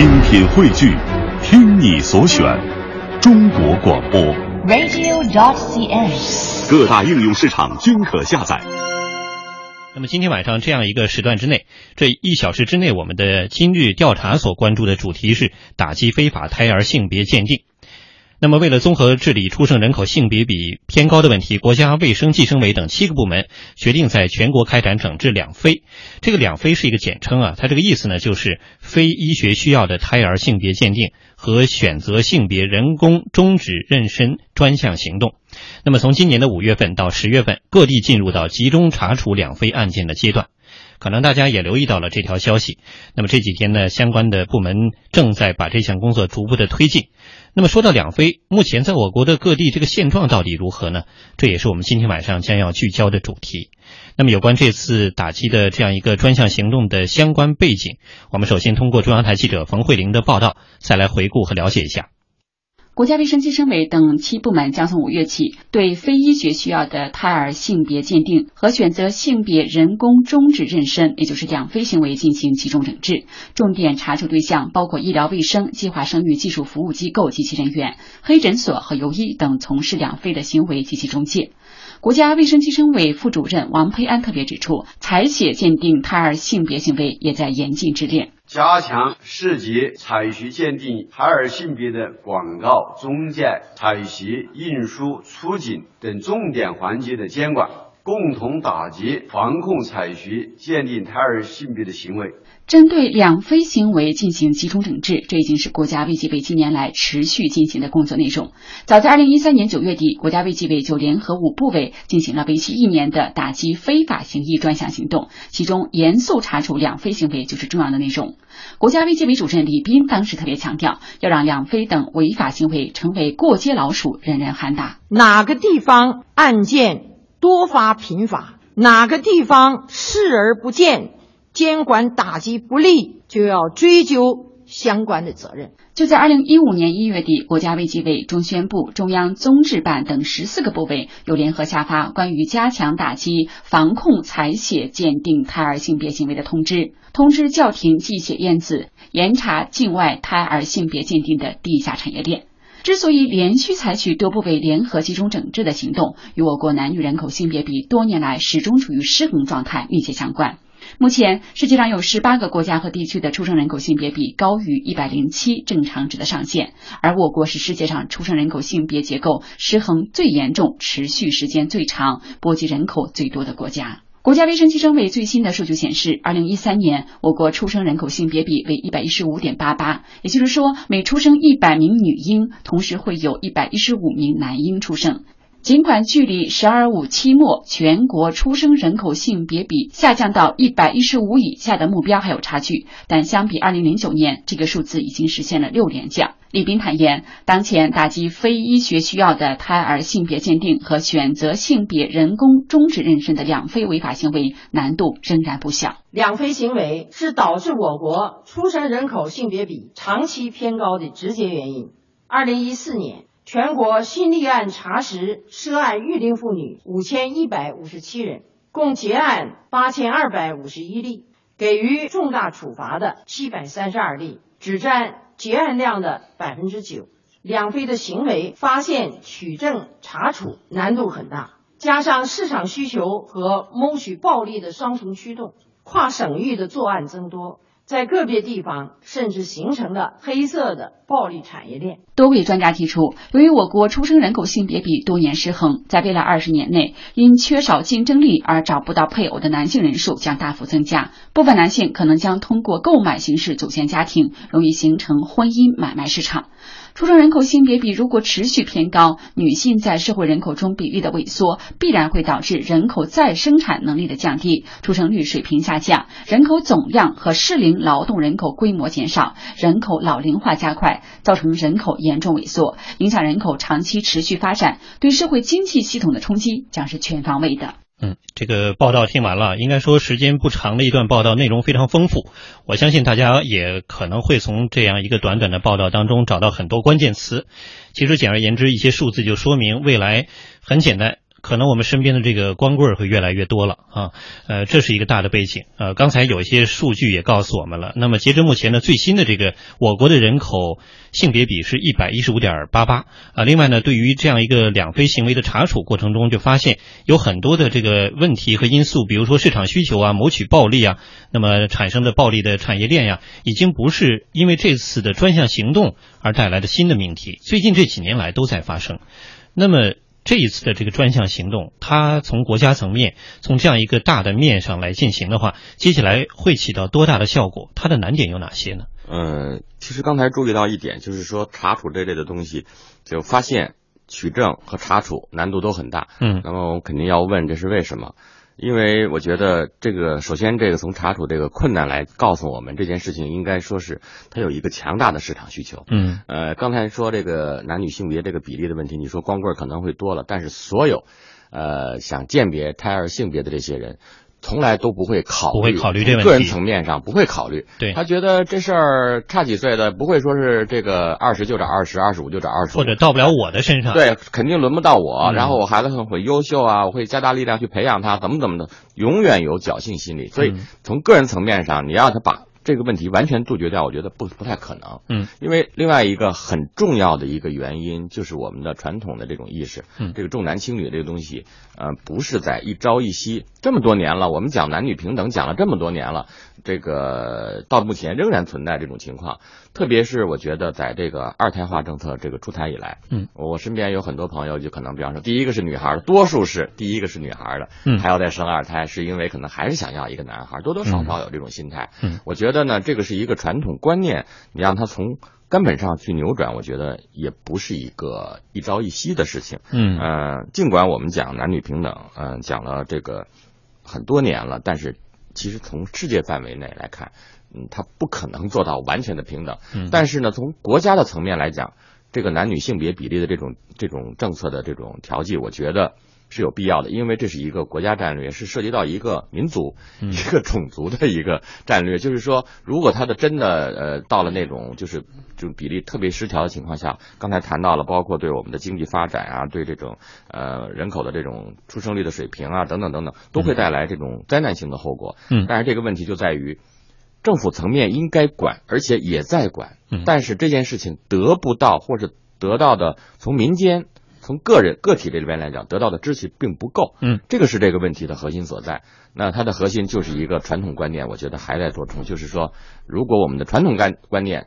精品汇聚，听你所选，中国广播。radio.cn。各大应用市场均可下载。那么今天晚上这样一个时段之内，这一小时之内，我们的今日调查所关注的主题是打击非法胎儿性别鉴定。那么，为了综合治理出生人口性别比偏高的问题，国家卫生计生委等七个部门决定在全国开展整治两非。这个两非是一个简称啊，它这个意思呢就是非医学需要的胎儿性别鉴定和选择性别人工终止妊娠专项行动。那么，从今年的五月份到十月份，各地进入到集中查处两非案件的阶段。可能大家也留意到了这条消息。那么这几天呢，相关的部门正在把这项工作逐步的推进。那么说到两非，目前在我国的各地这个现状到底如何呢？这也是我们今天晚上将要聚焦的主题。那么有关这次打击的这样一个专项行动的相关背景，我们首先通过中央台记者冯慧玲的报道，再来回顾和了解一下。国家卫生计生委等七部门将从五月起，对非医学需要的胎儿性别鉴定和选择性别人工终止妊娠，也就是两非行为进行集中整治。重点查处对象包括医疗卫生、计划生育技术服务机构及其人员、黑诊所和游医等从事两非的行为及其中介。国家卫生计生委副主任王培安特别指出，采血鉴定胎儿性别行为也在严禁之列。加强市级采血鉴定胎儿性别的广告、中介、采血、运输、出警等重点环节的监管，共同打击防控采血鉴定胎儿性别的行为。针对两非行为进行集中整治，这已经是国家卫计委近年来持续进行的工作内容。早在二零一三年九月底，国家卫计委就联合五部委进行了为期一年的打击非法行医专项行动，其中严肃查处两非行为就是重要的内容。国家卫计委主任李斌当时特别强调，要让两非等违法行为成为过街老鼠，人人喊打。哪个地方案件多发频发，哪个地方视而不见。监管打击不力，就要追究相关的责任。就在二零一五年一月底，国家卫计委、中宣部、中央综治办等十四个部委又联合下发关于加强打击防控采血鉴定胎儿性别行为的通知，通知叫停寄血验子，严查境外胎儿性别鉴定的地下产业链。之所以连续采取多部委联合集中整治的行动，与我国男女人口性别比多年来始终处于失衡状态密切相关。目前，世界上有十八个国家和地区的出生人口性别比高于一百零七正常值的上限，而我国是世界上出生人口性别结构失衡最严重、持续时间最长、波及人口最多的国家。国家卫生计生委最新的数据显示，二零一三年我国出生人口性别比为一百一十五点八八，也就是说，每出生一百名女婴，同时会有一百一十五名男婴出生。尽管距离“十二五”期末全国出生人口性别比下降到一百一十五以下的目标还有差距，但相比二零零九年，这个数字已经实现了六连降。李斌坦言，当前打击非医学需要的胎儿性别鉴定和选择性别人工终止妊娠的两非违法行为难度仍然不小。两非行为是导致我国出生人口性别比长期偏高的直接原因。二零一四年。全国新立案查实涉案育龄妇女五千一百五十七人，共结案八千二百五十一例，给予重大处罚的七百三十二例，只占结案量的百分之九。两非的行为发现、取证、查处难度很大，加上市场需求和谋取暴利的双重驱动，跨省域的作案增多。在个别地方，甚至形成了黑色的暴力产业链。多位专家提出，由于我国出生人口性别比多年失衡，在未来二十年内，因缺少竞争力而找不到配偶的男性人数将大幅增加。部分男性可能将通过购买形式组建家庭，容易形成婚姻买卖市场。出生人口性别比如果持续偏高，女性在社会人口中比例的萎缩，必然会导致人口再生产能力的降低，出生率水平下降，人口总量和适龄劳动人口规模减少，人口老龄化加快，造成人口严重萎缩，影响人口长期持续发展，对社会经济系统的冲击将是全方位的。嗯，这个报道听完了，应该说时间不长的一段报道，内容非常丰富。我相信大家也可能会从这样一个短短的报道当中找到很多关键词。其实简而言之，一些数字就说明未来很简单，可能我们身边的这个光棍会越来越多了啊，呃，这是一个大的背景。呃，刚才有一些数据也告诉我们了。那么截至目前呢，最新的这个我国的人口性别比是一百一十五点八八啊。另外呢，对于这样一个两非行为的查处过程中，就发现有很多的这个问题和因素，比如说市场需求啊、谋取暴利啊，那么产生的暴利的产业链呀，已经不是因为这次的专项行动而带来的新的命题，最近这几年来都在发生。那么。这一次的这个专项行动，它从国家层面，从这样一个大的面上来进行的话，接下来会起到多大的效果？它的难点有哪些呢？嗯，其实刚才注意到一点，就是说查处这类的东西，就发现、取证和查处难度都很大。嗯，那么我们肯定要问，这是为什么？因为我觉得这个，首先这个从查处这个困难来告诉我们，这件事情应该说是它有一个强大的市场需求。嗯，呃，刚才说这个男女性别这个比例的问题，你说光棍可能会多了，但是所有，呃，想鉴别胎儿性别的这些人。从来都不会考虑，不会考虑这问题。个人层面上不会考虑，对他觉得这事儿差几岁的，不会说是这个二十就找二十，二十五就找二十或者到不了我的身上。对，肯定轮不到我。嗯然后我孩子很会优秀啊，我会加大力量去培养他，怎么怎么的，永远有侥幸心理。所以嗯从个人层面上，你让他把这个问题完全杜绝掉，我觉得不不太可能。嗯，因为另外一个很重要的一个原因就是我们的传统的这种意识，嗯这个重男轻女这个东西，呃，不是在一朝一夕，这么多年了，我们讲男女平等讲了这么多年了，这个到目前仍然存在这种情况。特别是我觉得在这个二胎化政策这个出台以来，嗯，我身边有很多朋友就可能，比方说，第一个是女孩的，多数是第一个是女孩的，嗯还要再生二胎，是因为可能还是想要一个男孩，多多少少有这种心态。嗯我觉得呢，这个是一个传统观念，你让他从根本上去扭转，我觉得也不是一个一朝一夕的事情。嗯呃，尽管我们讲男女平等，嗯、讲了这个很多年了，但是其实从世界范围内来看，嗯，它不可能做到完全的平等。嗯但是呢，从国家的层面来讲，这个男女性别比例的这种这种政策的这种调剂，我觉得是有必要的，因为这是一个国家战略，是涉及到一个民族、嗯一个种族的一个战略。就是说，如果它的真的呃到了那种就是这种比例特别失调的情况下，刚才谈到了，包括对我们的经济发展啊，对这种呃人口的这种出生率的水平啊等等等等，都会带来这种灾难性的后果。嗯但是这个问题就在于。政府层面应该管，而且也在管，嗯但是这件事情得不到或者得到的从民间、从个人个体这里边来讲得到的支持并不够，嗯，这个是这个问题的核心所在。那它的核心就是一个传统观念，我觉得还在做重，就是说，如果我们的传统观观念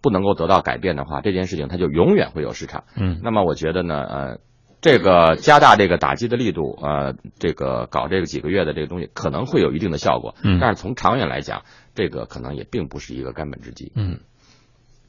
不能够得到改变的话，这件事情它就永远会有市场。嗯那么我觉得呢，呃，这个加大这个打击的力度，呃，这个搞这个几个月的这个东西可能会有一定的效果，嗯但是从长远来讲，这个可能也并不是一个根本之计。嗯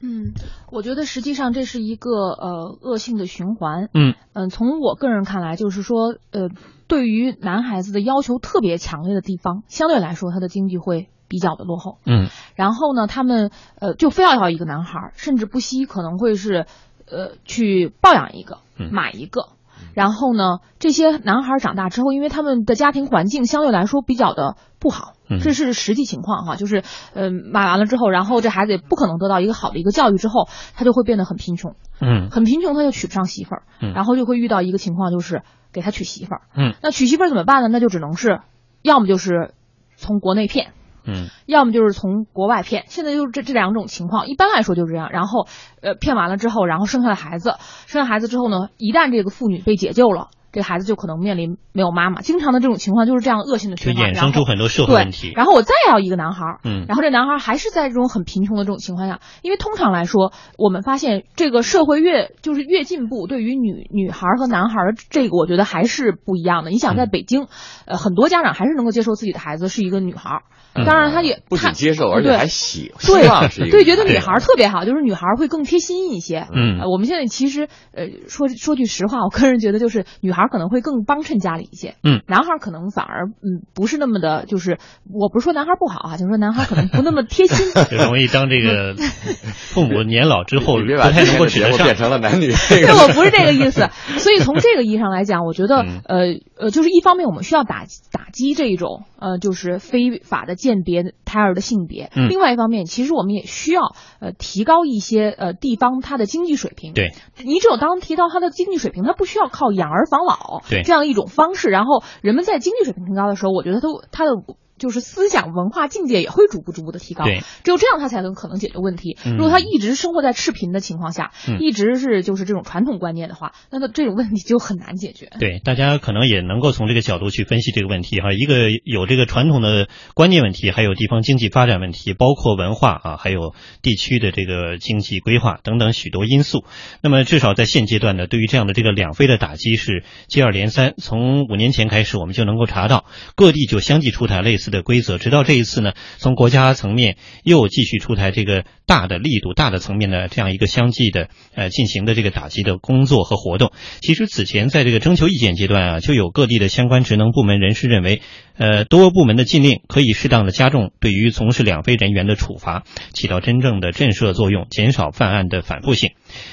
嗯，我觉得实际上这是一个呃恶性的循环。嗯嗯，从我个人看来，就是说，呃，对于男孩子的要求特别强烈的地方，相对来说他的经济会比较的落后。嗯然后呢，他们呃就非要要一个男孩，甚至不惜可能会是呃去抱养一个嗯，买一个。然后呢，这些男孩儿长大之后，因为他们的家庭环境相对来说比较的不好，嗯这是实际情况哈。就是呃买完了之后，然后这孩子也不可能得到一个好的一个教育之后，他就会变得很贫穷，嗯很贫穷，他就娶不上媳妇儿，嗯然后就会遇到一个情况，就是给他娶媳妇儿。嗯那娶媳妇儿怎么办呢？那就只能是，要么就是从国内骗，嗯要么就是从国外骗，现在就是这这两种情况，一般来说就是这样。然后，呃，骗完了之后，然后生下了孩子，生下孩子之后呢，一旦这个妇女被解救了，这个孩子就可能面临没有妈妈。经常的这种情况就是这样恶性的就循环，衍生出很多社会问题。然后我再要一个男孩儿，嗯然后这男孩儿还是在这种很贫穷的这种情况下，因为通常来说，我们发现这个社会越就是越进步，对于女女孩儿和男孩儿这个，我觉得还是不一样的。你想，在嗯北京，呃，很多家长还是能够接受自己的孩子是一个女孩儿，嗯当然他也不他仅接受，而且对还喜希对对，觉得女孩儿特别好，就是女孩儿会更贴心一些。嗯呃我们现在其实呃说说句实话，我个人觉得就是女孩儿可能会更帮衬家里一些，嗯，男孩可能反而嗯不是那么的，就是我不是说男孩不好啊，就是说男孩可能不那么贴心。就容易当这个 父母年老之后别把不太能够今天的节目指得上。变成了男女 对，我不是这个意思。所以从这个意义上来讲，我觉得嗯呃，呃，就是一方面我们需要打打击这一种呃，就是非法的鉴别胎儿的性别，嗯另外一方面，其实我们也需要呃提高一些呃地方它的经济水平。对，你只有当提到它的经济水平，它不需要靠养儿防老对这样一种方式，然后人们在经济水平提高的时候，我觉得都他的。就是思想文化境界也会逐步逐步的提高，对，只有这样他才能可能解决问题。嗯如果他一直生活在赤贫的情况下，嗯一直是就是这种传统观念的话，那么这种问题就很难解决。对，大家可能也能够从这个角度去分析这个问题哈。一个有这个传统的观念问题，还有地方经济发展问题，包括文化啊，还有地区的这个经济规划等等许多因素。那么至少在现阶段呢，对于这样的这个两非的打击是接二连三。从五年前开始，我们就能够查到各地就相继出台类似的规则，直到这一次呢，从国家层面又继续出台这个大的力度、大的层面的这样一个相继的呃进行的这个打击的工作和活动。其实此前在这个征求意见阶段啊，就有各地的相关职能部门人士认为，呃，多部门的禁令可以适当的加重对于从事两非人员的处罚，起到真正的震慑作用，减少犯案的反复性。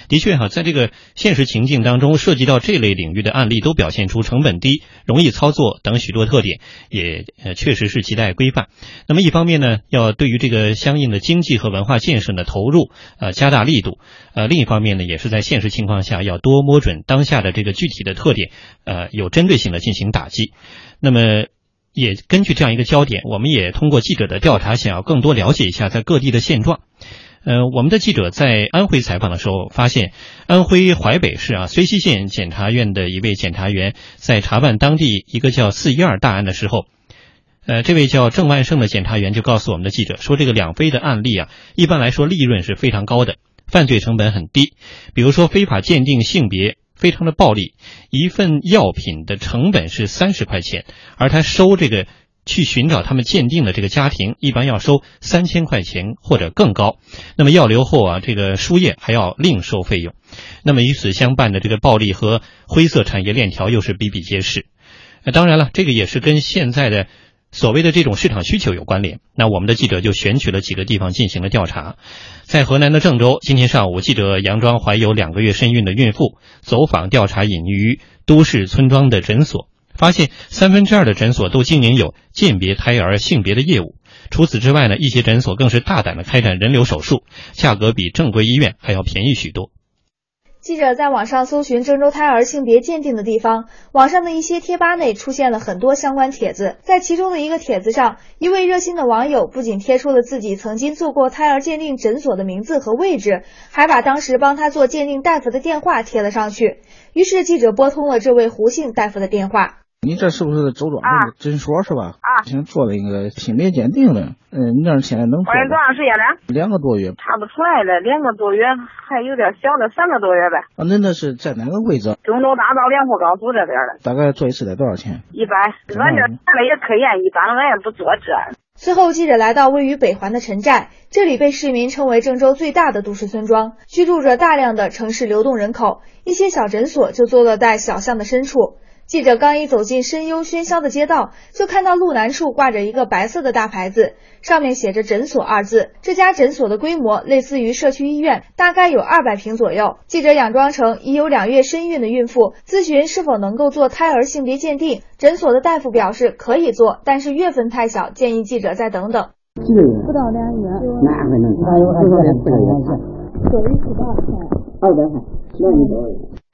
的确哈，在这个现实情境当中，涉及到这类领域的案例都表现出成本低、容易操作等许多特点，也呃确实是亟待规范。那么一方面呢，要对于这个相应的经济和文化建设的投入，呃，加大力度；呃，另一方面呢，也是在现实情况下要多摸准当下的这个具体的特点，呃，有针对性的进行打击。那么。也根据这样一个焦点，我们也通过记者的调查，想要更多了解一下在各地的现状。呃，我们的记者在安徽采访的时候发现，安徽淮北市啊睢溪县检察院的一位检察员在查办当地一个叫“四一二”大案的时候，呃，这位叫郑万胜的检察员就告诉我们的记者说，这个两非的案例啊，一般来说利润是非常高的，犯罪成本很低。比如说非法鉴定性别。非常的暴利，一份药品的成本是三十块钱，而他收这个去寻找他们鉴定的这个家庭，一般要收三千块钱或者更高。那么药流后啊，这个输液还要另收费用。那么与此相伴的这个暴利和灰色产业链条又是比比皆是。那当然了，这个也是跟现在的。所谓的这种市场需求有关联，那我们的记者就选取了几个地方进行了调查。在河南的郑州，今天上午，记者佯装怀有两个月身孕的孕妇，走访调查隐于都市村庄的诊所，发现三分之二的诊所都经营有鉴别胎儿性别的业务。除此之外呢，一些诊所更是大胆的开展人流手术，价格比正规医院还要便宜许多。记者在网上搜寻郑州胎儿性别鉴定的地方，网上的一些贴吧内出现了很多相关帖子。在其中的一个帖子上，一位热心的网友不仅贴出了自己曾经做过胎儿鉴定诊所的名字和位置，还把当时帮他做鉴定大夫的电话贴了上去。于是记者拨通了这位胡姓大夫的电话。你这是不是周庄那个诊所是吧？啊，先做了一个性别鉴定的，嗯，你那现在能做怀孕多长时间了？两个多月。查不出来了，两个多月还有点小的，三个多月呗。啊，那那是在哪个位置？中州大道莲湖高速这边的。大概做一次得多少钱？一般，俺这看了也可严，一般俺也不做这。随后，记者来到位于北环的陈寨，这里被市民称为郑州最大的都市村庄，居住着大量的城市流动人口，一些小诊所就坐落在小巷的深处。记者刚一走进深幽喧嚣的街道，就看到路南处挂着一个白色的大牌子，上面写着“诊所”二字。这家诊所的规模类似于社区医院，大概有二百平左右。记者佯装成已有两月身孕的孕妇，咨询是否能够做胎儿性别鉴定。诊所的大夫表示可以做，但是月份太小，建议记者再等等。不到两月。哪还能？哪有还多四个月？做一次多少钱？二百块，那你多。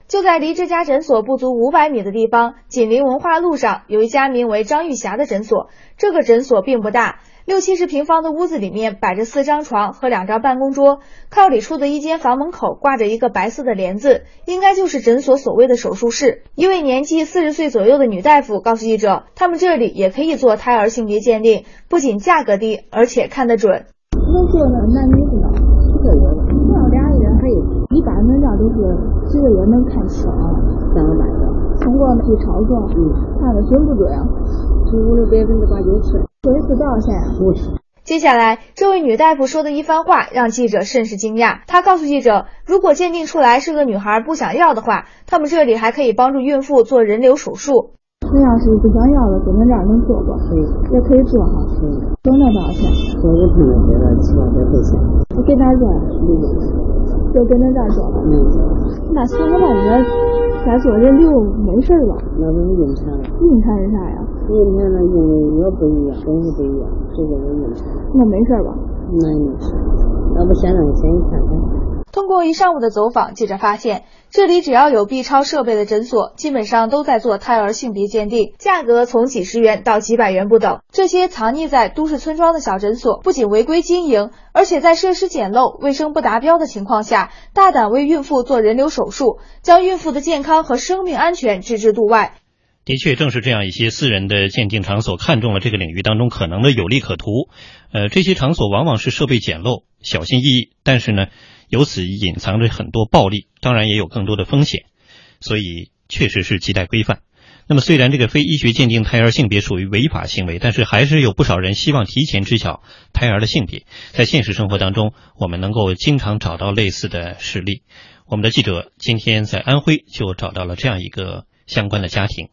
就在离这家诊所不足五百米的地方，紧邻文化路上有一家名为张玉霞的诊所。这个诊所并不大，六七十平方的屋子里面摆着四张床和两张办公桌，靠里处的一间房门口挂着一个白色的帘子，应该就是诊所所谓的手术室。一位年纪四十岁左右的女大夫告诉记者，他们这里也可以做胎儿性别鉴定，不仅价格低，而且看得准。能做那男女不能？几个月？要俩月还有。一般的这都是几个月能看清，三个半月。通过 B 超声，嗯，看的准不准？准了百分之八九十。做一次多少钱？五十。接下来，这位女大夫说的一番话让记者甚是惊讶。她告诉记者，如果鉴定出来是个女孩不想要的话，他们这里还可以帮助孕妇做人流手术。那要是不想要的，跟咱这儿能做不？可以，也可以做哈。可以。做那多少钱？做一朋友给了七八百块钱。我给他做，就跟着这儿走了。嗯。那三个半月再做这六没事吧？那不用钱了。孕产是啥呀？硬产呢，因为我不一样，东西不一样，这个是孕产。那没事吧？那没事，要不先让你先看看。通过一上午的走访，记者发现，这里只要有 B 超设备的诊所，基本上都在做胎儿性别鉴定，价格从几十元到几百元不等。这些藏匿在都市村庄的小诊所，不仅违规经营，而且在设施简陋、卫生不达标的情况下，大胆为孕妇做人流手术，将孕妇的健康和生命安全置之度外。的确，正是这样一些私人的鉴定场所看中了这个领域当中可能的有利可图。呃，这些场所往往是设备简陋、小心翼翼，但是呢。由此隐藏着很多暴利，当然也有更多的风险，所以确实是亟待规范。那么，虽然这个非医学鉴定胎儿性别属于违法行为，但是还是有不少人希望提前知晓胎儿的性别。在现实生活当中，我们能够经常找到类似的事例。我们的记者今天在安徽就找到了这样一个相关的家庭。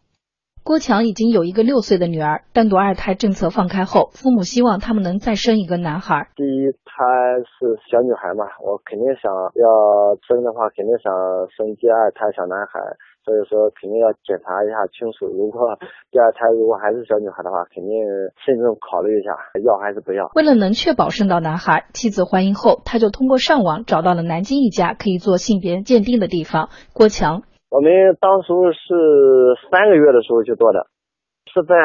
郭强已经有一个六岁的女儿，单独二胎政策放开后，父母希望他们能再生一个男孩。第一胎是小女孩嘛，我肯定想要生的话，肯定想生第二胎小男孩，所以说肯定要检查一下清楚。如果第二胎如果还是小女孩的话，肯定慎重考虑一下，要还是不要。为了能确保生到男孩，妻子怀孕后，他就通过上网找到了南京一家可以做性别鉴定的地方。郭强。我们当初是三个月的时候去做的，是在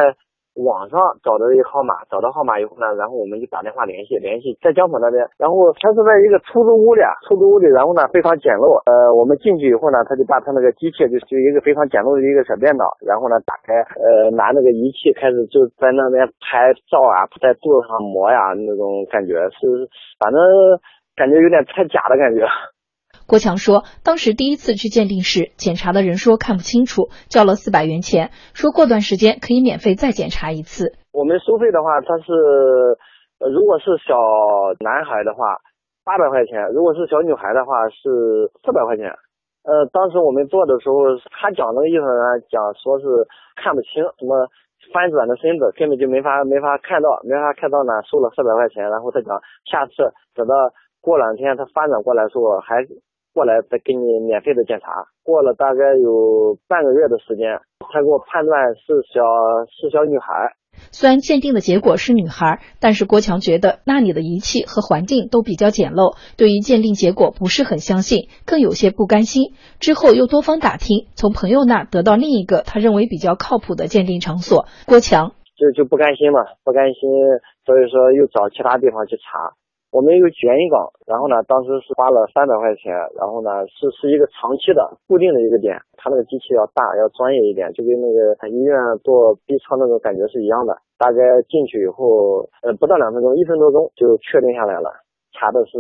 网上找的一个号码，找到号码以后呢，然后我们就打电话联系，联系在江浦那边，然后他是在一个出租屋里，出租屋里，然后呢非常简陋，呃，我们进去以后呢，他就把他那个机器就就一个非常简陋的一个小电脑，然后呢打开，呃，拿那个仪器开始就在那边拍照啊，在肚子上磨呀，那种感觉是，反正感觉有点太假的感觉。郭强说，当时第一次去鉴定时，检查的人说看不清楚，交了四百元钱，说过段时间可以免费再检查一次。我们收费的话，他是，如果是小男孩的话，八百块钱；如果是小女孩的话，是四百块钱。呃，当时我们做的时候，他讲那个意思呢，讲说是看不清，什么翻转的身子根本就没法没法看到，没法看到呢，收了四百块钱。然后他讲，下次等到过两天他翻转过来的时候还。过来再给你免费的检查，过了大概有半个月的时间，他给我判断是小是小女孩。虽然鉴定的结果是女孩，但是郭强觉得那里的仪器和环境都比较简陋，对于鉴定结果不是很相信，更有些不甘心。之后又多方打听，从朋友那得到另一个他认为比较靠谱的鉴定场所。郭强就就不甘心嘛，不甘心，所以说又找其他地方去查。我们有卷云岗，然后呢，当时是花了三百块钱，然后呢是是一个长期的固定的一个点，它那个机器要大，要专业一点，就跟那个医院做 B 超那种感觉是一样的。大概进去以后，呃，不到两分钟，一分多钟就确定下来了，查的是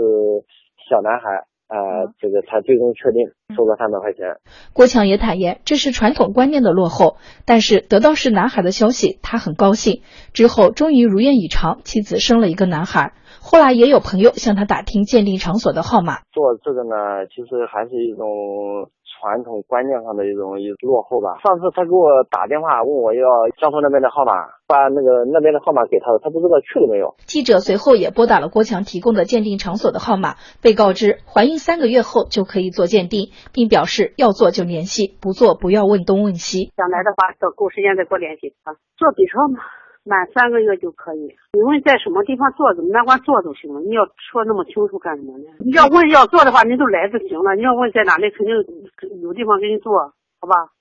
小男孩。呃，这个才最终确定收了三百块钱。郭强也坦言，这是传统观念的落后，但是得到是男孩的消息，他很高兴。之后终于如愿以偿，妻子生了一个男孩。后来也有朋友向他打听鉴定场所的号码。做这个呢，其实还是一种。传统观念上的一种一落后吧。上次他给我打电话问我要江苏那边的号码，把那个那边的号码给他了，他不知道去了没有。记者随后也拨打了郭强提供的鉴定场所的号码，被告知怀孕三个月后就可以做鉴定，并表示要做就联系，不做不要问东问西。想来的话，等够时间再给我联系啊。做 B 超吗？满三个月就可以。你问在什么地方做，怎么哪管做都行了。你要说那么清楚干什么呢？你要问要做的话，你就来就行了。你要问在哪里，肯定有地方给你做，好吧？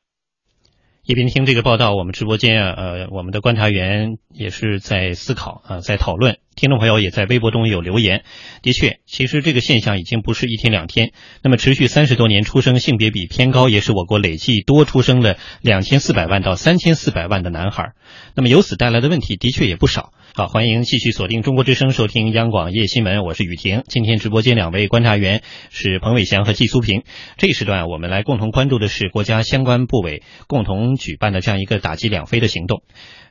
一边听这个报道，我们直播间啊，呃，我们的观察员也是在思考啊，在讨论。听众朋友也在微博中有留言。的确，其实这个现象已经不是一天两天。那么，持续三十多年，出生性别比偏高，也是我国累计多出生了两千四百万到三千四百万的男孩。那么，由此带来的问题的确也不少。好，欢迎继续锁定中国之声，收听央广夜新闻，我是雨婷。今天直播间两位观察员是彭伟翔和季苏平。这一时段我们来共同关注的是国家相关部委共同举办的这样一个打击两非的行动。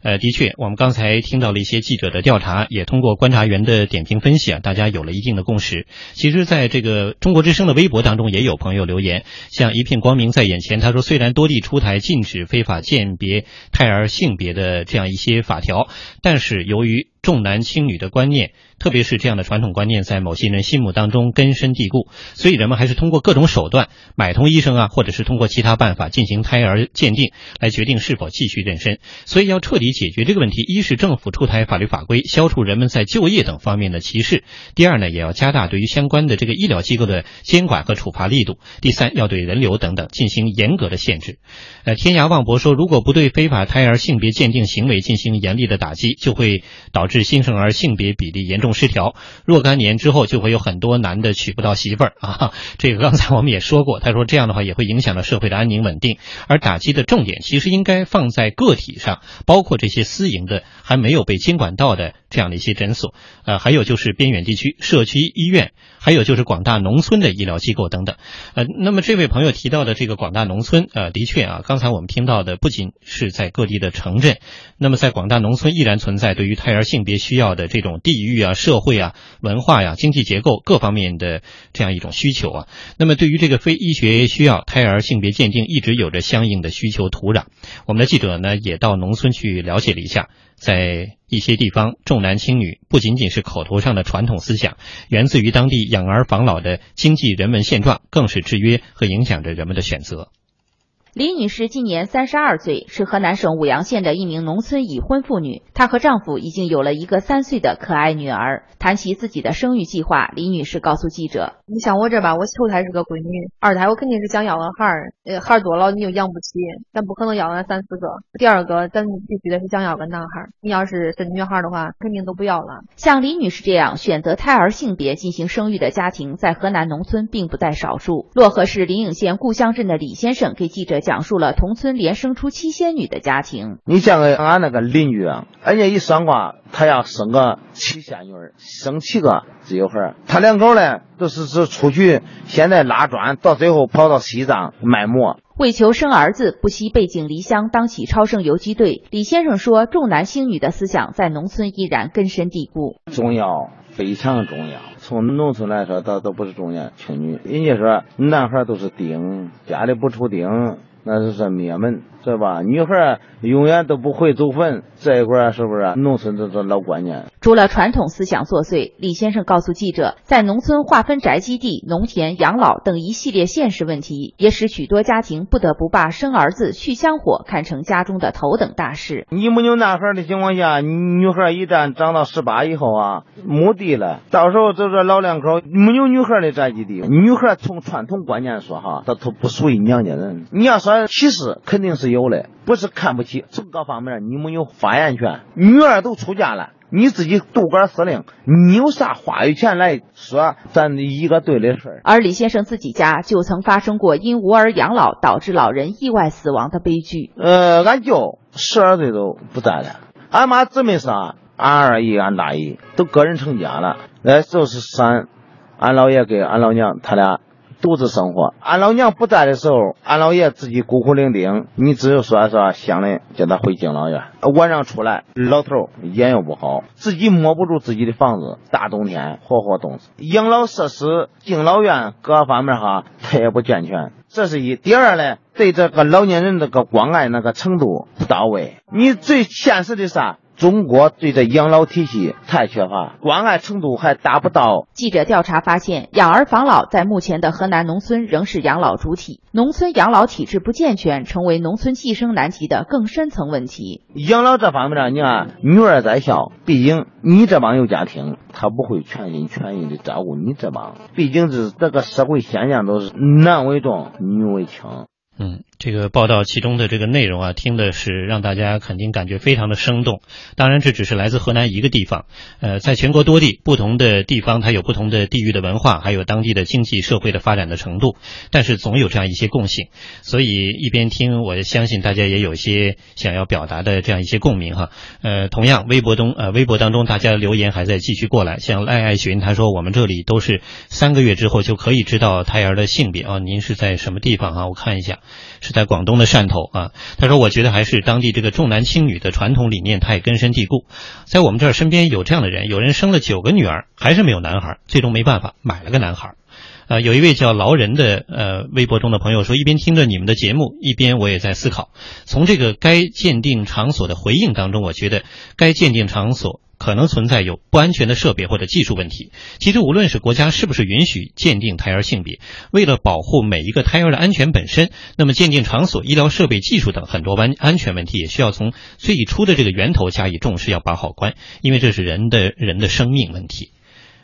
呃，的确，我们刚才听到了一些记者的调查，也通过观察员的点评分析啊，大家有了一定的共识。其实，在这个中国之声的微博当中，也有朋友留言，像一片光明在眼前，他说，虽然多地出台禁止非法鉴别胎儿性别的这样一些法条，但是由于重男轻女的观念，特别是这样的传统观念，在某些人心目当中根深蒂固，所以人们还是通过各种手段买通医生啊，或者是通过其他办法进行胎儿鉴定，来决定是否继续妊娠。所以要彻底解决这个问题，一是政府出台法律法规，消除人们在就业等方面的歧视；第二呢，也要加大对于相关的这个医疗机构的监管和处罚力度；第三，要对人流等等进行严格的限制。呃，天涯望博说，如果不对非法胎儿性别鉴定行为进行严厉的打击，就会导致。新生儿性别比例严重失调，若干年之后就会有很多男的娶不到媳妇儿啊！这个刚才我们也说过，他说这样的话也会影响到社会的安宁稳定。而打击的重点其实应该放在个体上，包括这些私营的还没有被监管到的这样的一些诊所，呃，还有就是边远地区社区医院，还有就是广大农村的医疗机构等等。呃，那么这位朋友提到的这个广大农村，呃，的确啊，刚才我们听到的不仅是在各地的城镇，那么在广大农村依然存在对于胎儿性性别需要的这种地域啊、社会啊、文化呀、经济结构各方面的这样一种需求啊。那么对于这个非医学需要，胎儿性别鉴定一直有着相应的需求土壤。我们的记者呢也到农村去了解了一下，在一些地方重男轻女不仅仅是口头上的传统思想，源自于当地养儿防老的经济人文现状，更是制约和影响着人们的选择。李女士今年三十二岁，是河南省舞阳县的一名农村已婚妇女。她和丈夫已经有了一个三岁的可爱女儿。谈起自己的生育计划，李女士告诉记者：“你像我这吧，我头胎是个闺女，二胎我肯定是想要个孩儿。呃，孩儿多了你又养不起，咱不可能要那三四个。第二个，咱必须得是想要个男孩儿。你要是是女孩儿的话，肯定都不要了。”像李女士这样选择胎儿性别进行生育的家庭，在河南农村并不在少数。漯河市临颍县故乡镇的李先生给记者。讲述了同村连生出七仙女的家庭。你像个俺那个邻居啊，人家一算卦，他要生个七仙女，生七个自由孩。他两口呢，都是是出去，现在拉砖，到最后跑到西藏卖馍。为求生儿子，不惜背井离乡，当起超生游击队。李先生说，重男轻女的思想在农村依然根深蒂固。重要，非常重要。从农村来说，倒都不是重男轻女，人家说男孩都是丁，家里不出丁。那就是灭门，是吧？女孩永远都不会走坟，这一块是不是？农村这这老观念。除了传统思想作祟，李先生告诉记者，在农村划分宅基地、农田、养老等一系列现实问题，也使许多家庭不得不把生儿子、续香火看成家中的头等大事。你没有男孩的情况下，女孩一旦长到十八以后啊，没地了，到时候就是老两口没有女孩的宅基地。女孩从传统观念说哈，她她不属于娘家人。你要说。歧视肯定是有的，不是看不起，从各方面你没有发言权。女儿都出嫁了，你自己独杆司令，你有啥话语权来说咱一个队的事儿？而李先生自己家就曾发生过因无儿养老导致老人意外死亡的悲剧。呃，俺舅十二岁都不在了，俺妈姊妹仨，俺二姨、俺大姨都个人成家了，那就是三，俺姥爷跟俺老娘他俩。独自生活，俺老娘不在的时候，俺老爷自己孤苦伶仃。你只有说说乡里叫他回敬老院，晚上出来，老头眼又不好，自己摸不住自己的房子，大冬天活活冻死。养老设施、敬老院各方面哈，他也不健全。这是一。第二呢，对这个老年人这个关爱那个程度不到位。你最现实的啥？中国对这养老体系太缺乏，关爱程度还达不到。记者调查发现，养儿防老在目前的河南农村仍是养老主体，农村养老体制不健全，成为农村计生难题的更深层问题。养老这方面呢，你看女儿在校，毕竟你这帮有家庭，他不会全心全意的照顾你这帮，毕竟是这个社会现象都是男为重，女为轻。嗯，这个报道其中的这个内容啊，听的是让大家肯定感觉非常的生动。当然，这只是来自河南一个地方，呃，在全国多地不同的地方，它有不同的地域的文化，还有当地的经济社会的发展的程度，但是总有这样一些共性。所以一边听，我相信大家也有一些想要表达的这样一些共鸣哈。呃，同样，微博中呃，微博当中大家留言还在继续过来，像赖爱寻他说，我们这里都是三个月之后就可以知道胎儿的性别啊，您是在什么地方啊？我看一下。是。在广东的汕头啊。他说：“我觉得还是当地这个重男轻女的传统理念太根深蒂固，在我们这儿身边有这样的人，有人生了九个女儿还是没有男孩，最终没办法买了个男孩。”呃，有一位叫劳人的呃微博中的朋友说，一边听着你们的节目，一边我也在思考，从这个该鉴定场所的回应当中，我觉得该鉴定场所。可能存在有不安全的设备或者技术问题。其实，无论是国家是不是允许鉴定胎儿性别，为了保护每一个胎儿的安全本身，那么鉴定场所、医疗设备、技术等很多安安全问题，也需要从最初的这个源头加以重视，要把好关，因为这是人的人的生命问题。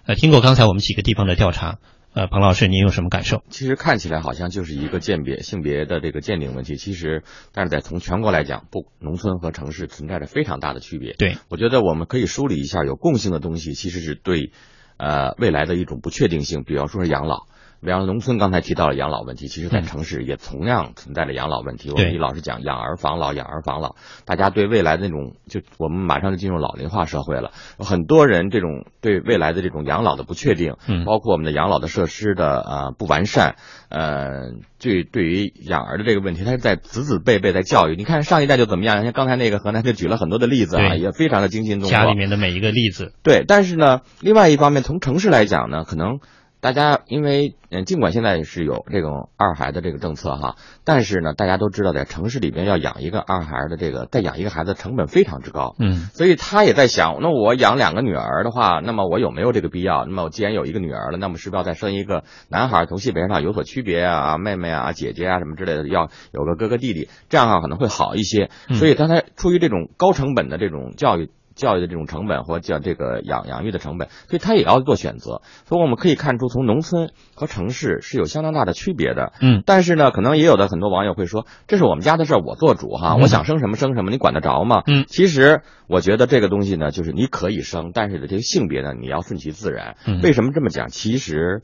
呃，听过刚才我们几个地方的调查。呃，彭老师，您有什么感受？其实看起来好像就是一个鉴别性别的这个鉴定问题，其实，但是在从全国来讲，不，农村和城市存在着非常大的区别。对，我觉得我们可以梳理一下有共性的东西，其实是对，呃，未来的一种不确定性，比方说是养老。比方农村刚才提到了养老问题，其实在城市也同样存在着养老问题。我们老是讲养儿防老，养儿防老，大家对未来的那种，就我们马上就进入老龄化社会了，很多人这种对未来的这种养老的不确定，包括我们的养老的设施的呃不完善，呃，对对于养儿的这个问题，他是在子子辈辈在教育。你看上一代就怎么样？像刚才那个河南就举了很多的例子啊，也非常的惊心动魄。家里面的每一个例子。对，但是呢，另外一方面，从城市来讲呢，可能。大家因为嗯，尽管现在是有这种二孩的这个政策哈，但是呢，大家都知道在城市里边要养一个二孩的这个再养一个孩子成本非常之高，嗯，所以他也在想，那我养两个女儿的话，那么我有没有这个必要？那么我既然有一个女儿了，那么是不是要再生一个男孩？从性别上有所区别啊，妹妹啊，姐姐啊什么之类的，要有个哥哥弟弟，这样的话可能会好一些。所以刚才出于这种高成本的这种教育。教育的这种成本或叫这个养养育的成本，所以他也要做选择。所以我们可以看出，从农村和城市是有相当大的区别的。嗯，但是呢，可能也有的很多网友会说，这是我们家的事儿，我做主哈，我想生什么生什么，你管得着吗？嗯，其实我觉得这个东西呢，就是你可以生，但是这个性别呢，你要顺其自然。为什么这么讲？其实。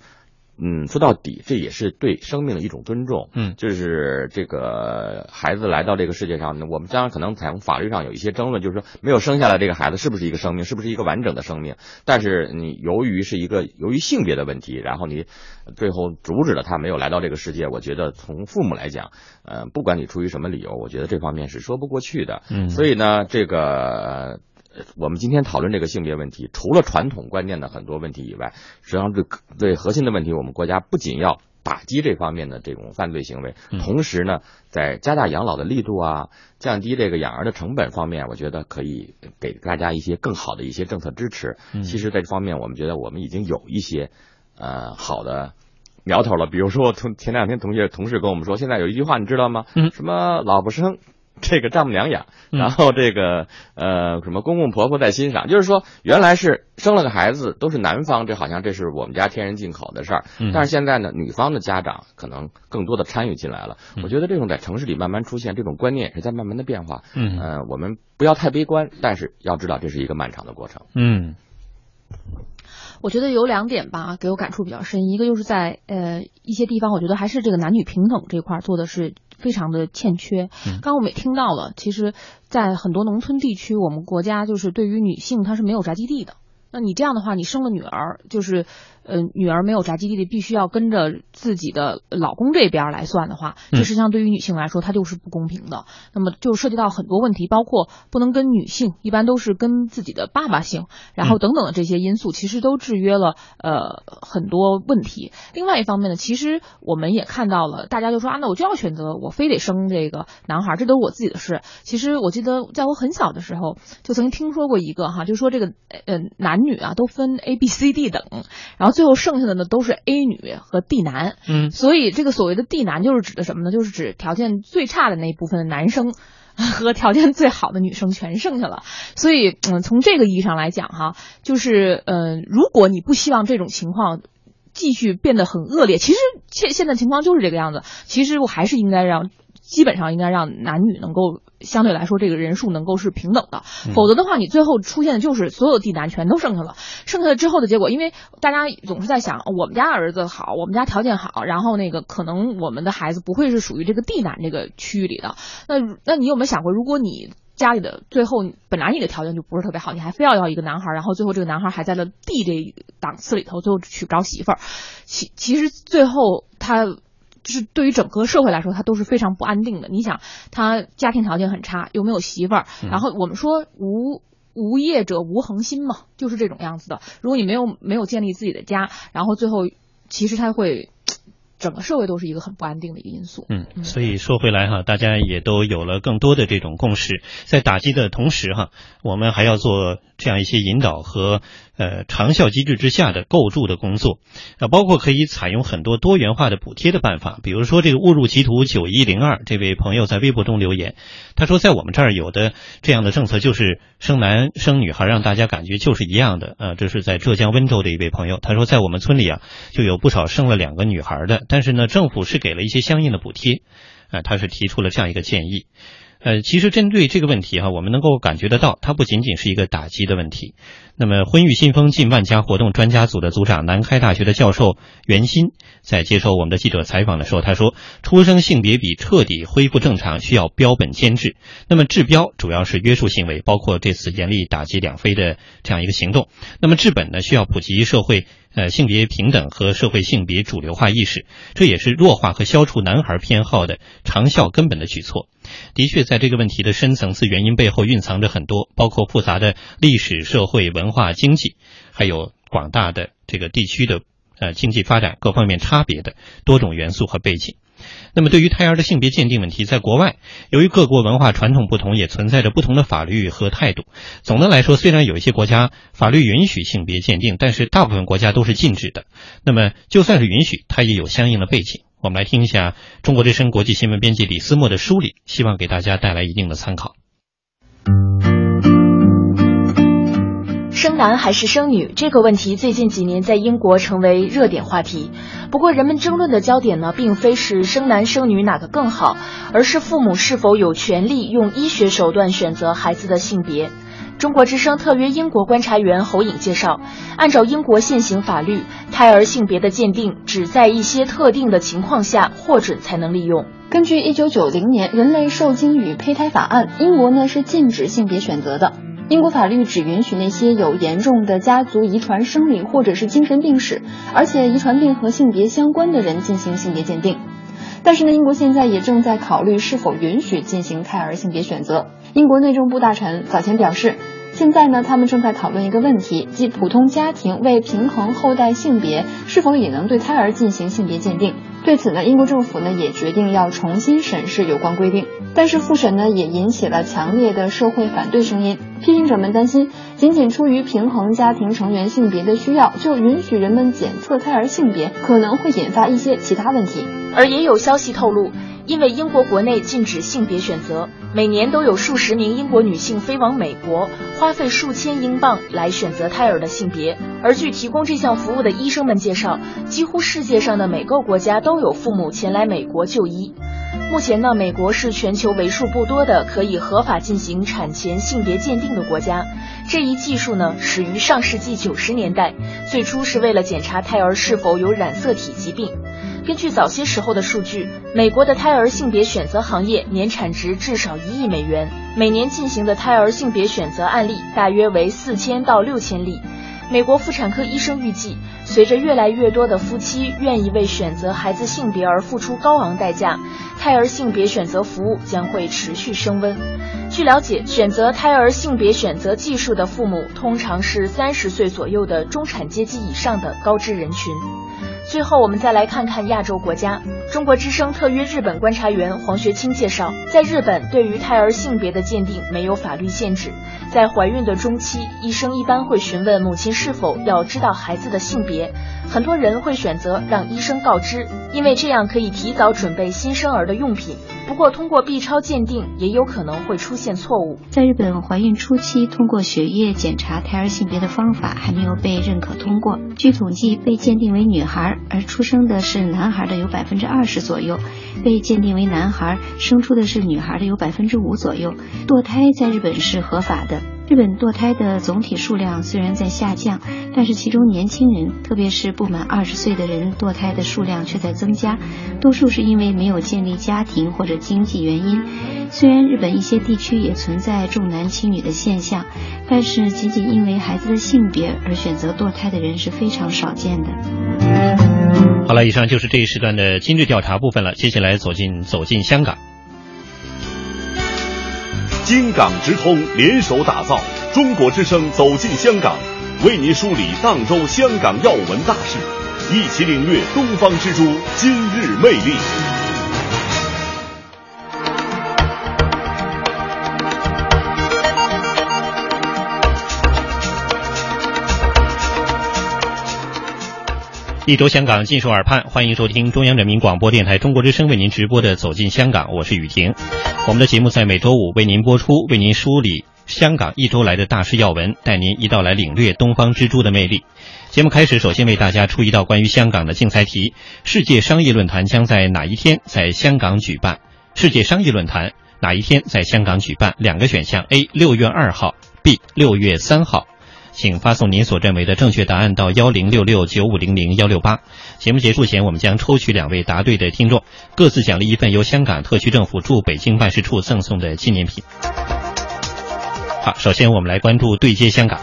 嗯，说到底，这也是对生命的一种尊重。嗯，就是这个孩子来到这个世界上，我们当然可能采用法律上有一些争论，就是说没有生下来这个孩子是不是一个生命，是不是一个完整的生命？但是你由于是一个由于性别的问题，然后你最后阻止了他没有来到这个世界，我觉得从父母来讲，呃，不管你出于什么理由，我觉得这方面是说不过去的。嗯，所以呢，这个。我们今天讨论这个性别问题，除了传统观念的很多问题以外，实际上最最核心的问题，我们国家不仅要打击这方面的这种犯罪行为，同时呢，在加大养老的力度啊，降低这个养儿的成本方面，我觉得可以给大家一些更好的一些政策支持。其实，在这方面，我们觉得我们已经有一些呃好的苗头了。比如说，同前两天同学同事跟我们说，现在有一句话你知道吗？嗯，什么老不生。这个丈母娘养，然后这个呃什么公公婆婆在欣赏，就是说原来是生了个孩子都是男方，这好像这是我们家天然进口的事儿，但是现在呢，女方的家长可能更多的参与进来了。我觉得这种在城市里慢慢出现，这种观念也是在慢慢的变化。嗯，呃，我们不要太悲观，但是要知道这是一个漫长的过程。嗯。我觉得有两点吧，给我感触比较深。一个就是在呃一些地方，我觉得还是这个男女平等这块做的是非常的欠缺。刚刚我们也听到了，其实，在很多农村地区，我们国家就是对于女性她是没有宅基地的。那你这样的话，你生了女儿，就是。呃，女儿没有宅基地的，必须要跟着自己的老公这边来算的话，这实际上对于女性来说，它就是不公平的。那么就涉及到很多问题，包括不能跟女性，一般都是跟自己的爸爸姓，然后等等的这些因素，其实都制约了呃很多问题。另外一方面呢，其实我们也看到了，大家就说啊，那我就要选择，我非得生这个男孩，这都是我自己的事。其实我记得在我很小的时候，就曾经听说过一个哈，就说这个呃男女啊都分 A B C D 等，然后。最后剩下的呢都是 A 女和 D 男，嗯，所以这个所谓的 D 男就是指的什么呢？就是指条件最差的那一部分的男生和条件最好的女生全剩下了。所以，嗯，从这个意义上来讲，哈，就是，嗯，如果你不希望这种情况继续变得很恶劣，其实现现在情况就是这个样子。其实我还是应该让，基本上应该让男女能够。相对来说，这个人数能够是平等的，否则的话，你最后出现的就是所有地男全都剩下了。剩下的之后的结果，因为大家总是在想，我们家儿子好，我们家条件好，然后那个可能我们的孩子不会是属于这个地男这个区域里的。那那你有没有想过，如果你家里的最后本来你的条件就不是特别好，你还非要要一个男孩，然后最后这个男孩还在了地这档次里头，最后娶不着媳妇儿，其其实最后他。就是对于整个社会来说，它都是非常不安定的。你想，他家庭条件很差，又没有媳妇儿，然后我们说无无业者无恒心嘛，就是这种样子的。如果你没有没有建立自己的家，然后最后其实他会。整个社会都是一个很不安定的一个因素。嗯，所以说回来哈，大家也都有了更多的这种共识，在打击的同时哈，我们还要做这样一些引导和。呃，长效机制之下的构筑的工作，啊，包括可以采用很多多元化的补贴的办法，比如说这个误入歧途九一零二这位朋友在微博中留言，他说在我们这儿有的这样的政策就是生男生女孩，让大家感觉就是一样的，啊，这是在浙江温州的一位朋友，他说在我们村里啊就有不少生了两个女孩的，但是呢政府是给了一些相应的补贴，啊，他是提出了这样一个建议。呃，其实针对这个问题哈，我们能够感觉得到，它不仅仅是一个打击的问题。那么，婚育新风近万家活动专家组的组长、南开大学的教授袁鑫在接受我们的记者采访的时候，他说，出生性别比彻底恢复正常需要标本兼治。那么治标主要是约束行为，包括这次严厉打击两非的这样一个行动。那么治本呢，需要普及社会。呃，性别平等和社会性别主流化意识，这也是弱化和消除男孩偏好的长效根本的举措。的确，在这个问题的深层次原因背后，蕴藏着很多，包括复杂的历史、社会、文化、经济，还有广大的这个地区的呃经济发展各方面差别的多种元素和背景。那么，对于胎儿的性别鉴定问题，在国外，由于各国文化传统不同，也存在着不同的法律和态度。总的来说，虽然有一些国家法律允许性别鉴定，但是大部分国家都是禁止的。那么，就算是允许，它也有相应的背景。我们来听一下中国之声国际新闻编辑李思墨的梳理，希望给大家带来一定的参考。生男还是生女这个问题，最近几年在英国成为热点话题。不过，人们争论的焦点呢，并非是生男生女哪个更好，而是父母是否有权利用医学手段选择孩子的性别。中国之声特约英国观察员侯颖介绍，按照英国现行法律，胎儿性别的鉴定只在一些特定的情况下获准才能利用。根据一九九零年《人类受精与胚胎法案》，英国呢是禁止性别选择的。英国法律只允许那些有严重的家族遗传生理或者是精神病史，而且遗传病和性别相关的人进行性别鉴定。但是呢，英国现在也正在考虑是否允许进行胎儿性别选择。英国内政部大臣早前表示，现在呢，他们正在讨论一个问题，即普通家庭为平衡后代性别，是否也能对胎儿进行性别鉴定。对此呢，英国政府呢也决定要重新审视有关规定，但是复审呢也引起了强烈的社会反对声音。批评者们担心，仅仅出于平衡家庭成员性别的需要，就允许人们检测胎儿性别，可能会引发一些其他问题。而也有消息透露。因为英国国内禁止性别选择，每年都有数十名英国女性飞往美国，花费数千英镑来选择胎儿的性别。而据提供这项服务的医生们介绍，几乎世界上的每个国家都有父母前来美国就医。目前呢，美国是全球为数不多的可以合法进行产前性别鉴定的国家。这一技术呢，始于上世纪九十年代，最初是为了检查胎儿是否有染色体疾病。根据早些时候的数据，美国的胎儿性别选择行业年产值至少一亿美元，每年进行的胎儿性别选择案例大约为四千到六千例。美国妇产科医生预计，随着越来越多的夫妻愿意为选择孩子性别而付出高昂代价，胎儿性别选择服务将会持续升温。据了解，选择胎儿性别选择技术的父母通常是三十岁左右的中产阶级以上的高知人群。最后，我们再来看看亚洲国家。中国之声特约日本观察员黄学清介绍，在日本，对于胎儿性别的鉴定没有法律限制。在怀孕的中期，医生一般会询问母亲是否要知道孩子的性别。很多人会选择让医生告知，因为这样可以提早准备新生儿的用品。不过，通过 B 超鉴定也有可能会出现错误。在日本，怀孕初期通过血液检查胎儿性别的方法还没有被认可通过。据统计，被鉴定为女孩而出生的是男孩的有百分之二十左右，被鉴定为男孩生出的是女孩的有百分之五左右。堕胎在日本是合法的。日本堕胎的总体数量虽然在下降，但是其中年轻人，特别是不满二十岁的人堕胎的数量却在增加，多数是因为没有建立家庭或者经济原因。虽然日本一些地区也存在重男轻女的现象，但是仅仅因为孩子的性别而选择堕胎的人是非常少见的。好了，以上就是这一时段的今日调查部分了。接下来走进走进香港，京港直通联手打造中国之声走进香港，为您梳理当周香港要闻大事，一起领略东方之珠今日魅力。一周香港尽数耳畔，欢迎收听中央人民广播电台中国之声为您直播的《走进香港》，我是雨婷。我们的节目在每周五为您播出，为您梳理香港一周来的大事要闻，带您一道来领略东方之珠的魅力。节目开始，首先为大家出一道关于香港的竞赛题：世界商业论坛将在哪一天在香港举办？世界商业论坛哪一天在香港举办？两个选项：A. 六月二号，B. 六月三号。请发送您所认为的正确答案到幺零六六九五零零幺六八。节目结束前，我们将抽取两位答对的听众，各自奖励一份由香港特区政府驻北京办事处赠送的纪念品。好，首先我们来关注对接香港。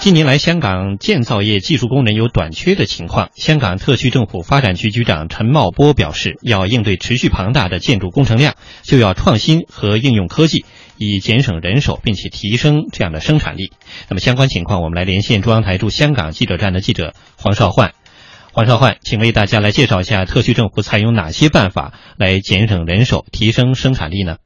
近年来，香港建造业技术工人有短缺的情况。香港特区政府发展局局长陈茂波表示，要应对持续庞大的建筑工程量，就要创新和应用科技。以减省人手，并且提升这样的生产力。那么相关情况，我们来连线中央台驻香港记者站的记者黄少焕。黄少焕，请为大家来介绍一下特区政府采用哪些办法来减省人手、提升生产力呢？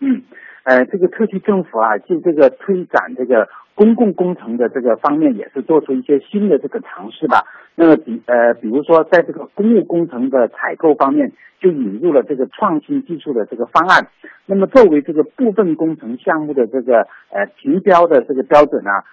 嗯，呃，这个特区政府啊，就这个推展这个公共工程的这个方面，也是做出一些新的这个尝试吧。那么比呃，比如说在这个公务工程的采购方面，就引入了这个创新技术的这个方案。那么作为这个部分工程项目的这个呃评标的这个标准啊，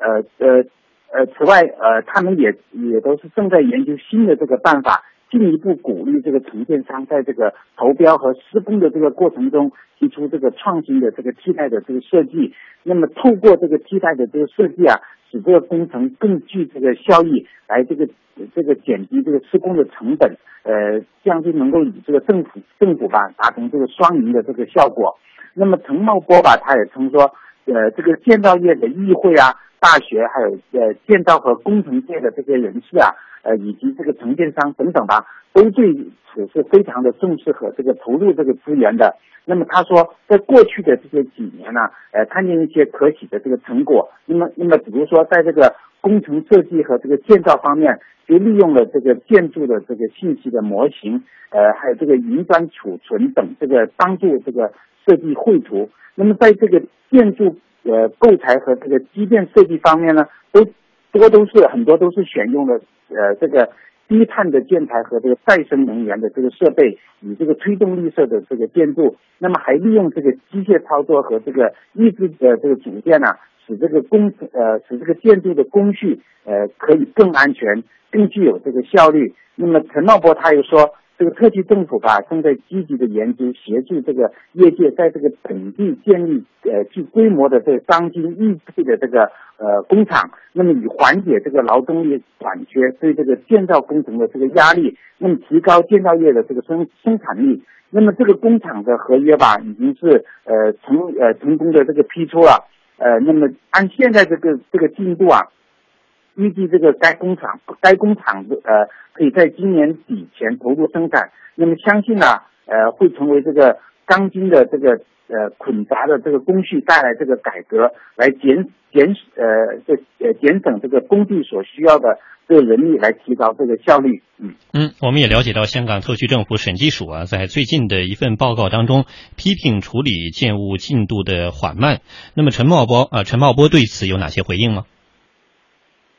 呃呃呃，此外呃，他们也也都是正在研究新的这个办法，进一步鼓励这个承建商在这个投标和施工的这个过程中提出这个创新的这个替代的这个设计。那么透过这个替代的这个设计啊。使这个工程更具这个效益，来这个这个减低这个施工的成本，呃，这样就能够与这个政府政府吧达成这个双赢的这个效果。那么陈茂波吧，他也曾说，呃，这个建造业的议会啊、大学，还有呃建造和工程界的这些人士啊，呃，以及这个承建商等等吧，都对此是非常的重视和这个投入这个资源的。那么他说，在过去的这些几年呢，呃，看见一些可喜的这个成果。那么，那么比如说，在这个工程设计和这个建造方面，就利用了这个建筑的这个信息的模型，呃，还有这个云端储存等这个帮助这个设计绘图。那么，在这个建筑呃构材和这个机电设计方面呢，都多都是很多都是选用了呃这个。低碳的建材和这个再生能源的这个设备，以这个推动绿色的这个建筑，那么还利用这个机械操作和这个抑制的这个组件呢，使这个工呃使这个建筑的工序呃可以更安全、更具有这个效率。那么陈茂波他又说。这个特区政府吧，正在积极的研究协助这个业界在这个本地建立呃具规模的这个钢筋预配的这个呃工厂，那么以缓解这个劳动力短缺对这个建造工程的这个压力，那么提高建造业的这个生生产力。那么这个工厂的合约吧，已经是呃成呃成功的这个批出了，呃，那么按现在这个这个进度啊。预计这个该工厂该工厂的呃可以在今年底前投入生产，那么相信呢呃会成为这个钢筋的这个呃捆扎的这个工序带来这个改革，来减减呃这呃减省这个工地所需要的这个人力，来提高这个效率。嗯嗯，我们也了解到香港特区政府审计署啊，在最近的一份报告当中批评处理建物进度的缓慢。那么陈茂波啊，陈茂波对此有哪些回应吗？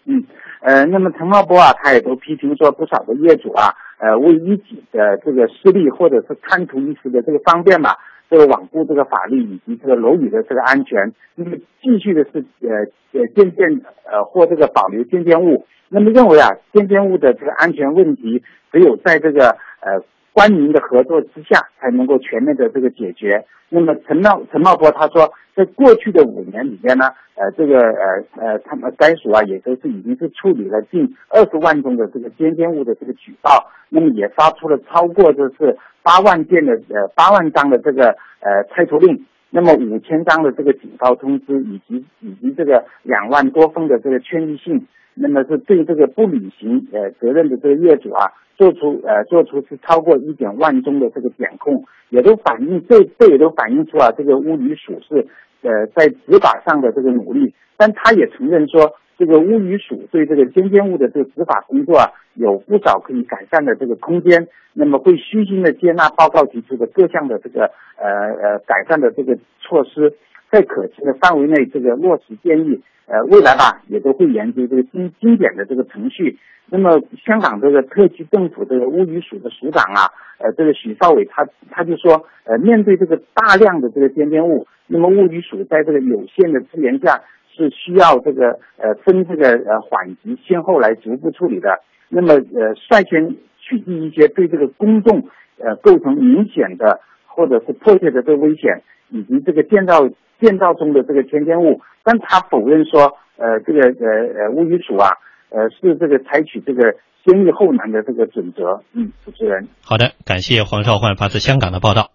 嗯，呃，那么陈茂波啊，他也都批评说，不少的业主啊，呃，为一己的这个私利或者是贪图一时的这个方便吧，这个罔顾这个法律以及这个楼宇的这个安全，那么继续的是呃呃渐渐呃或这个保留建建物，那么认为啊，建建物的这个安全问题，只有在这个呃官民的合作之下，才能够全面的这个解决。那么陈茂陈茂波他说。在过去的五年里面呢，呃，这个呃呃，他们该署啊也都是已经是处理了近二十万宗的这个尖尖物的这个举报，那么也发出了超过这是八万件的呃八万张的这个呃拆除令。那么五千张的这个警告通知，以及以及这个两万多封的这个劝喻信，那么是对这个不履行呃责任的这个业主啊，做出呃做出是超过一点万宗的这个检控，也都反映这这也都反映出啊这个物语署是呃在执法上的这个努力，但他也承认说。这个物语署对这个尖尖物的这个执法工作啊，有不少可以改善的这个空间。那么会虚心的接纳报告提出的各项的这个呃呃改善的这个措施，在可行的范围内这个落实建议。呃，未来吧也都会研究这个精精简的这个程序。那么香港这个特区政府这个物语署的署长啊，呃，这个许少伟他他就说，呃，面对这个大量的这个尖尖物，那么物语署在这个有限的资源下。是需要这个呃分这个呃缓急先后来逐步处理的。那么呃率先取缔一些对这个公众呃构成明显的或者是迫切的这个危险，以及这个建造建造中的这个天间物。但他否认说呃这个呃呃物语署啊呃是这个采取这个先易后难的这个准则。嗯，主持人。好的，感谢黄少焕发自香港的报道。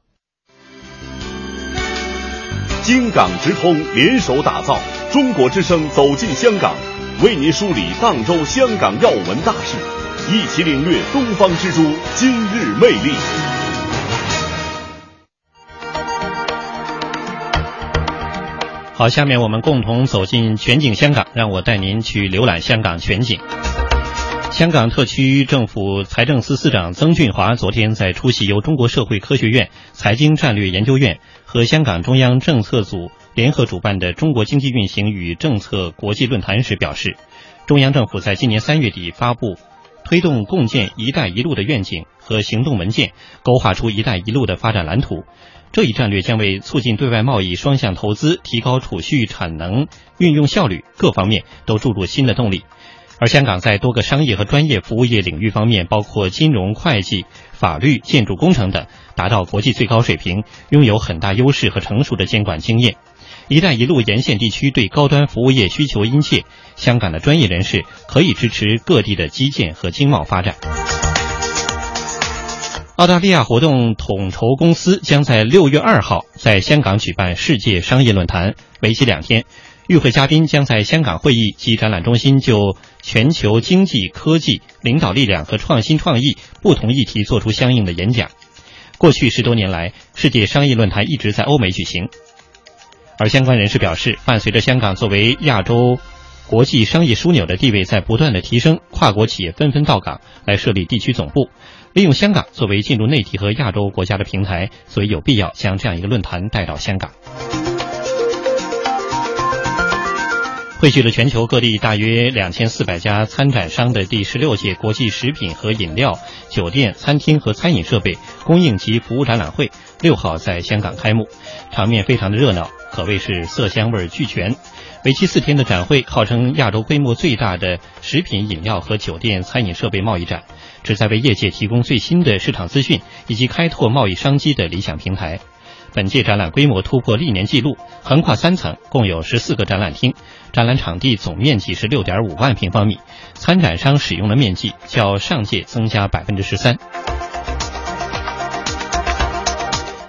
京港直通联手打造。中国之声走进香港，为您梳理荡州香港要闻大事，一起领略东方之珠今日魅力。好，下面我们共同走进全景香港，让我带您去浏览香港全景。香港特区政府财政司司长曾俊华昨天在出席由中国社会科学院财经战略研究院和香港中央政策组。联合主办的中国经济运行与政策国际论坛时表示，中央政府在今年三月底发布推动共建“一带一路”的愿景和行动文件，勾画出“一带一路”的发展蓝图。这一战略将为促进对外贸易双向投资、提高储蓄产能运用效率各方面都注入新的动力。而香港在多个商业和专业服务业领域方面，包括金融、会计、法律、建筑工程等，达到国际最高水平，拥有很大优势和成熟的监管经验。“一带一路”沿线地区对高端服务业需求殷切，香港的专业人士可以支持各地的基建和经贸发展。澳大利亚活动统筹公司将在六月二号在香港举办世界商业论坛，为期两天。与会嘉宾将在香港会议及展览中心就全球经济、科技、领导力量和创新创意不同议题作出相应的演讲。过去十多年来，世界商业论坛一直在欧美举行。而相关人士表示，伴随着香港作为亚洲国际商业枢纽的地位在不断的提升，跨国企业纷纷到港来设立地区总部，利用香港作为进入内地和亚洲国家的平台，所以有必要将这样一个论坛带到香港。汇聚了全球各地大约两千四百家参展商的第十六届国际食品和饮料、酒店、餐厅和餐饮设备供应及服务展览会六号在香港开幕，场面非常的热闹，可谓是色香味俱全。为期四天的展会，号称亚洲规模最大的食品饮料和酒店餐饮设备贸易展，旨在为业界提供最新的市场资讯以及开拓贸易商机的理想平台。本届展览规模突破历年纪录，横跨三层，共有十四个展览厅，展览场地总面积是六点五万平方米，参展商使用的面积较上届增加百分之十三。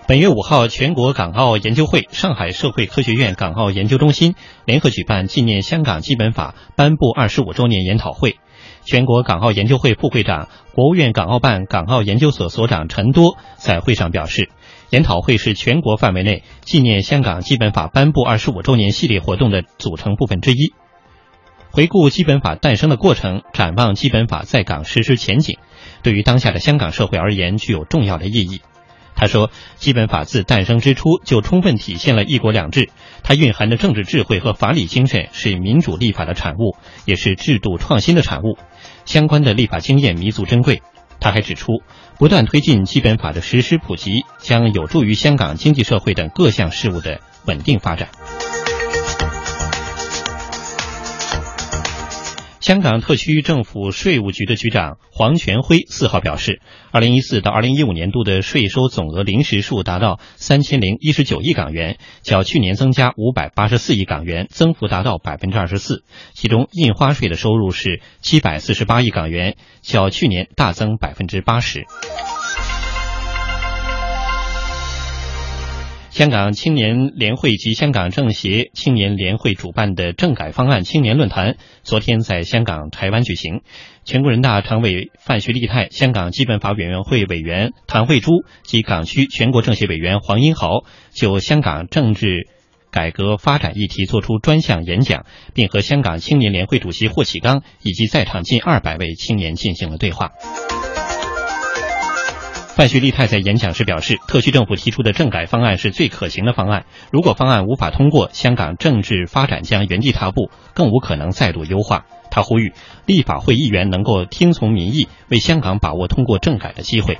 本月五号，全国港澳研究会、上海社会科学院港澳研究中心联合举办纪念香港基本法颁布二十五周年研讨会。全国港澳研究会副会长、国务院港澳办港澳研究所所长陈多在会上表示。研讨会是全国范围内纪念香港基本法颁布二十五周年系列活动的组成部分之一。回顾基本法诞生的过程，展望基本法在港实施前景，对于当下的香港社会而言具有重要的意义。他说，基本法自诞生之初就充分体现了一国两制，它蕴含的政治智慧和法理精神是民主立法的产物，也是制度创新的产物。相关的立法经验弥足珍贵。他还指出，不断推进基本法的实施普及，将有助于香港经济社会等各项事务的稳定发展。香港特区政府税务局的局长黄全辉四号表示，二零一四到二零一五年度的税收总额临时数达到三千零一十九亿港元，较去年增加五百八十四亿港元，增幅达到百分之二十四。其中，印花税的收入是七百四十八亿港元，较去年大增百分之八十。香港青年联会及香港政协青年联会主办的政改方案青年论坛昨天在香港台湾举行。全国人大常委范徐丽泰、香港基本法委员会委员谭慧珠及港区全国政协委员黄英豪就香港政治改革发展议题作出专项演讲，并和香港青年联会主席霍启刚以及在场近二百位青年进行了对话。范旭丽泰在演讲时表示，特区政府提出的政改方案是最可行的方案。如果方案无法通过，香港政治发展将原地踏步，更无可能再度优化。他呼吁立法会议员能够听从民意，为香港把握通过政改的机会。